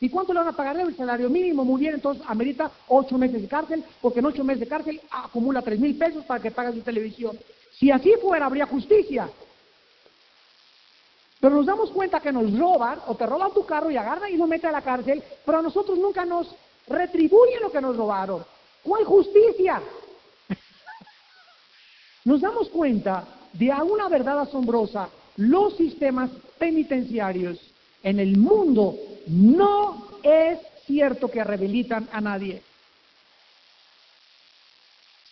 ¿Y cuánto le van a pagar? El salario mínimo, muy bien, entonces amerita ocho meses de cárcel, porque en ocho meses de cárcel acumula tres mil pesos para que pague su televisión. Si así fuera, habría justicia. Pero nos damos cuenta que nos roban o te roban tu carro y agarran y nos meten a la cárcel, pero a nosotros nunca nos retribuyen lo que nos robaron. ¿Cuál justicia? nos damos cuenta de una verdad asombrosa. Los sistemas penitenciarios en el mundo no es cierto que rehabilitan a nadie.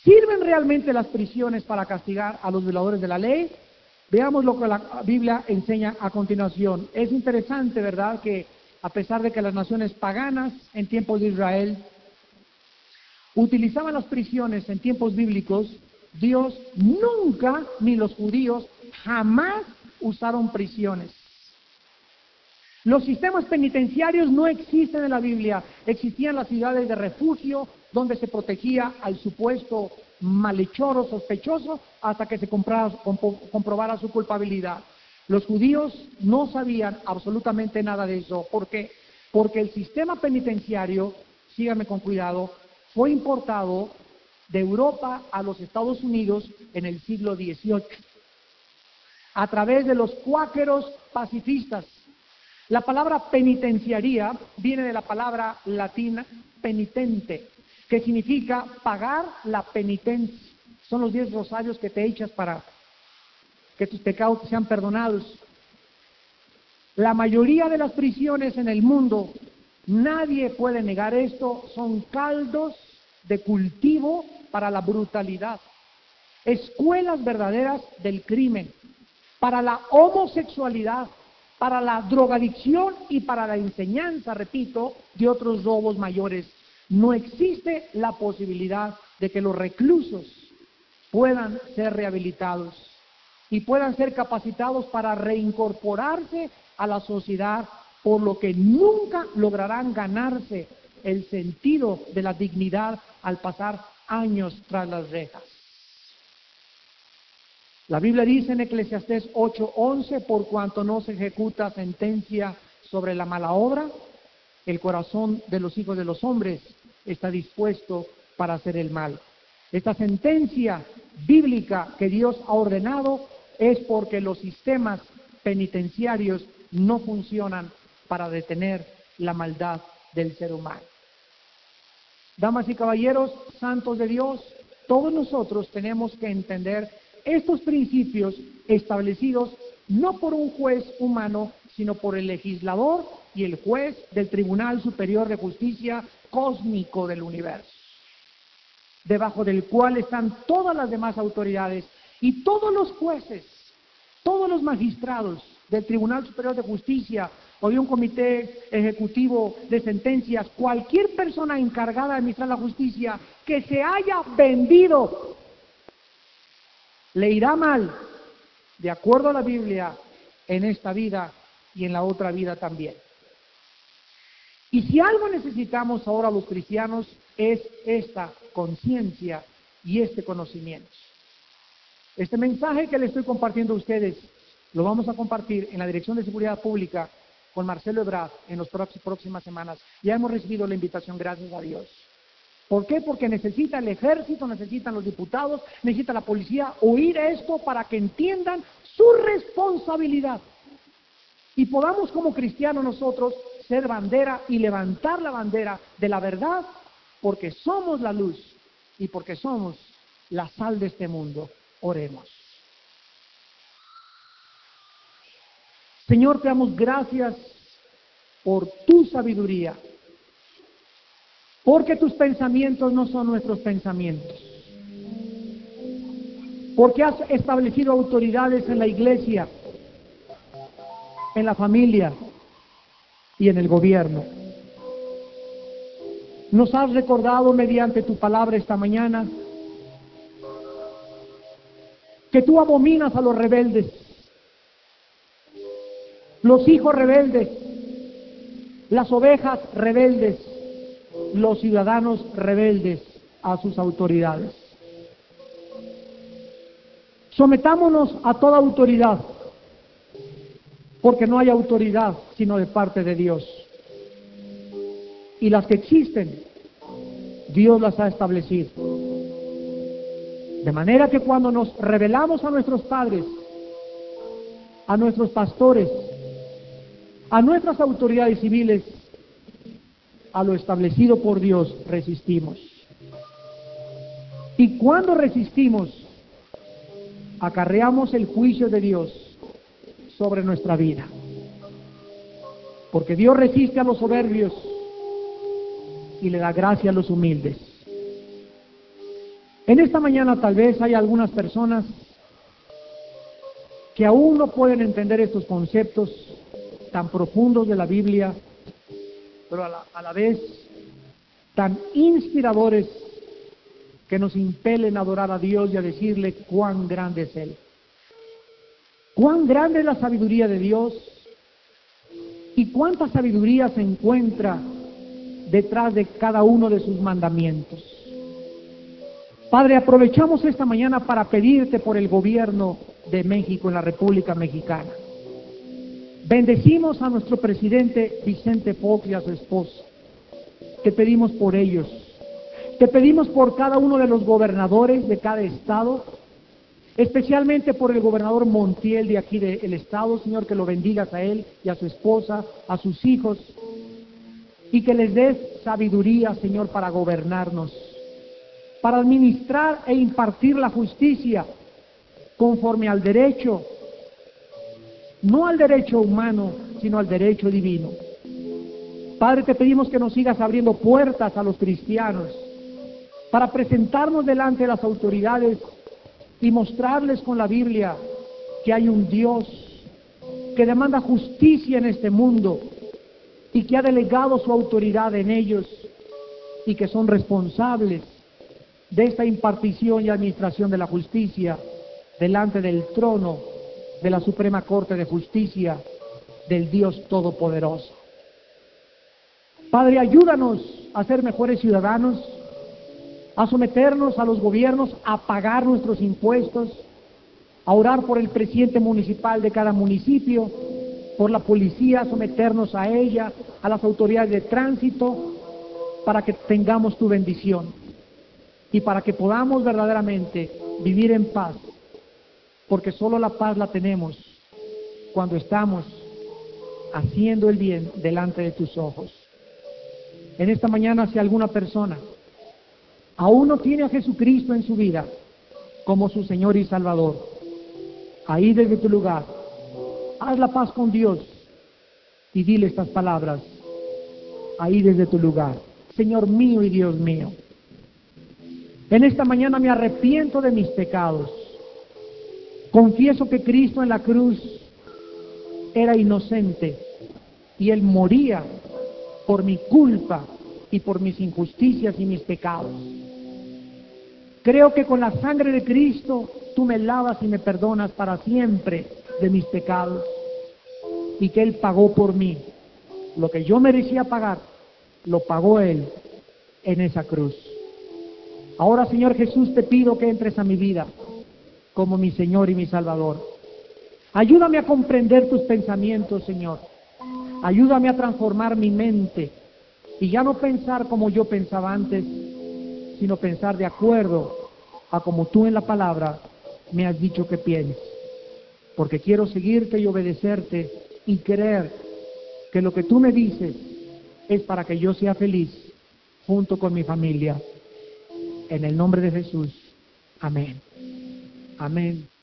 ¿Sirven realmente las prisiones para castigar a los violadores de la ley? Veamos lo que la Biblia enseña a continuación. Es interesante, ¿verdad?, que a pesar de que las naciones paganas en tiempos de Israel utilizaban las prisiones en tiempos bíblicos, Dios nunca, ni los judíos, jamás usaron prisiones. Los sistemas penitenciarios no existen en la Biblia. Existían las ciudades de refugio donde se protegía al supuesto malhechor o sospechoso hasta que se comprobara su culpabilidad. Los judíos no sabían absolutamente nada de eso. ¿Por qué? Porque el sistema penitenciario, síganme con cuidado, fue importado de Europa a los Estados Unidos en el siglo XVIII a través de los cuáqueros pacifistas. La palabra penitenciaría viene de la palabra latina penitente, que significa pagar la penitencia. Son los diez rosarios que te echas para que tus pecados sean perdonados. La mayoría de las prisiones en el mundo, nadie puede negar esto, son caldos de cultivo para la brutalidad, escuelas verdaderas del crimen, para la homosexualidad, para la drogadicción y para la enseñanza, repito, de otros robos mayores no existe la posibilidad de que los reclusos puedan ser rehabilitados y puedan ser capacitados para reincorporarse a la sociedad, por lo que nunca lograrán ganarse el sentido de la dignidad al pasar años tras las rejas. La Biblia dice en Eclesiastés 8:11, por cuanto no se ejecuta sentencia sobre la mala obra, el corazón de los hijos de los hombres está dispuesto para hacer el mal. Esta sentencia bíblica que Dios ha ordenado es porque los sistemas penitenciarios no funcionan para detener la maldad del ser humano. Damas y caballeros, santos de Dios, todos nosotros tenemos que entender estos principios establecidos no por un juez humano, sino por el legislador y el juez del Tribunal Superior de Justicia cósmico del universo, debajo del cual están todas las demás autoridades y todos los jueces, todos los magistrados del Tribunal Superior de Justicia o de un comité ejecutivo de sentencias, cualquier persona encargada de administrar la justicia que se haya vendido le irá mal, de acuerdo a la Biblia, en esta vida y en la otra vida también. Y si algo necesitamos ahora los cristianos es esta conciencia y este conocimiento. Este mensaje que le estoy compartiendo a ustedes lo vamos a compartir en la Dirección de Seguridad Pública con Marcelo Ebrard en las próximas semanas. Ya hemos recibido la invitación, gracias a Dios. ¿Por qué? Porque necesita el ejército, necesitan los diputados, necesita la policía oír esto para que entiendan su responsabilidad. Y podamos como cristianos nosotros ser bandera y levantar la bandera de la verdad porque somos la luz y porque somos la sal de este mundo. Oremos. Señor, te damos gracias por tu sabiduría porque tus pensamientos no son nuestros pensamientos. Porque has establecido autoridades en la iglesia, en la familia y en el gobierno. Nos has recordado mediante tu palabra esta mañana que tú abominas a los rebeldes, los hijos rebeldes, las ovejas rebeldes, los ciudadanos rebeldes a sus autoridades. Sometámonos a toda autoridad, porque no hay autoridad sino de parte de Dios. Y las que existen, Dios las ha establecido. De manera que cuando nos revelamos a nuestros padres, a nuestros pastores, a nuestras autoridades civiles, a lo establecido por Dios, resistimos. Y cuando resistimos, acarreamos el juicio de Dios sobre nuestra vida. Porque Dios resiste a los soberbios y le da gracia a los humildes. En esta mañana tal vez hay algunas personas que aún no pueden entender estos conceptos tan profundos de la Biblia pero a la, vez tan inspiradores que nos impelen a adorar a Dios y a decirle cuán grande es Él. Cuán grande es la sabiduría de Dios y cuánta sabiduría se encuentra detrás de cada uno de sus mandamientos. Padre, aprovechamos esta mañana para pedirte por el gobierno de México en la República Mexicana. Bendecimos a nuestro presidente Vicente Fox y a su esposa. Te pedimos por ellos. Te pedimos por cada uno de los gobernadores de cada estado, especialmente por el gobernador Montiel de aquí del estado, Señor, que lo bendigas a él y a su esposa, a sus hijos, y que les des sabiduría, Señor, para gobernarnos, para administrar e impartir la justicia conforme al derecho no al derecho humano, sino al derecho divino. Padre, te pedimos que nos sigas abriendo puertas a los cristianos para presentarnos delante de las autoridades y mostrarles con la Biblia que hay un Dios que demanda justicia en este mundo y que ha delegado su autoridad en ellos y que son responsables de esta impartición y administración de la justicia delante del trono de la Suprema Corte de Justicia del Dios Todopoderoso. Padre, ayúdanos a ser mejores ciudadanos, a someternos a los gobiernos, a pagar nuestros impuestos, a orar por el presidente municipal de cada municipio, por la policía, a someternos a ella, a las autoridades de tránsito, para que tengamos tu bendición y para que podamos verdaderamente vivir en paz, porque solo la paz la tenemos cuando estamos haciendo el bien delante de tus ojos. En esta mañana, si alguna persona aún no tiene a Jesucristo en su vida como su Señor y Salvador, ahí desde tu lugar, haz la paz con Dios y dile estas palabras, ahí desde tu lugar. Señor mío y Dios mío. En esta mañana me arrepiento de mis pecados. Confieso que Cristo en la cruz era inocente y Él moría por mi culpa y por mis injusticias y mis pecados. Creo que con la sangre de Cristo tú me lavas y me perdonas para siempre de mis pecados y que Él pagó por mí lo que yo merecía pagar lo pagó Él en esa cruz. Ahora, Señor Jesús, te pido que entres a mi vida como mi Señor y mi Salvador. Ayúdame a comprender tus pensamientos, Señor. Ayúdame a transformar mi mente y ya no pensar como yo pensaba antes, sino pensar de acuerdo a como tú en la palabra me has dicho que pienses. Porque quiero seguirte y obedecerte y creer que lo que tú me dices es para que yo sea feliz junto con mi familia. En el nombre de Jesús. Amén. Amén.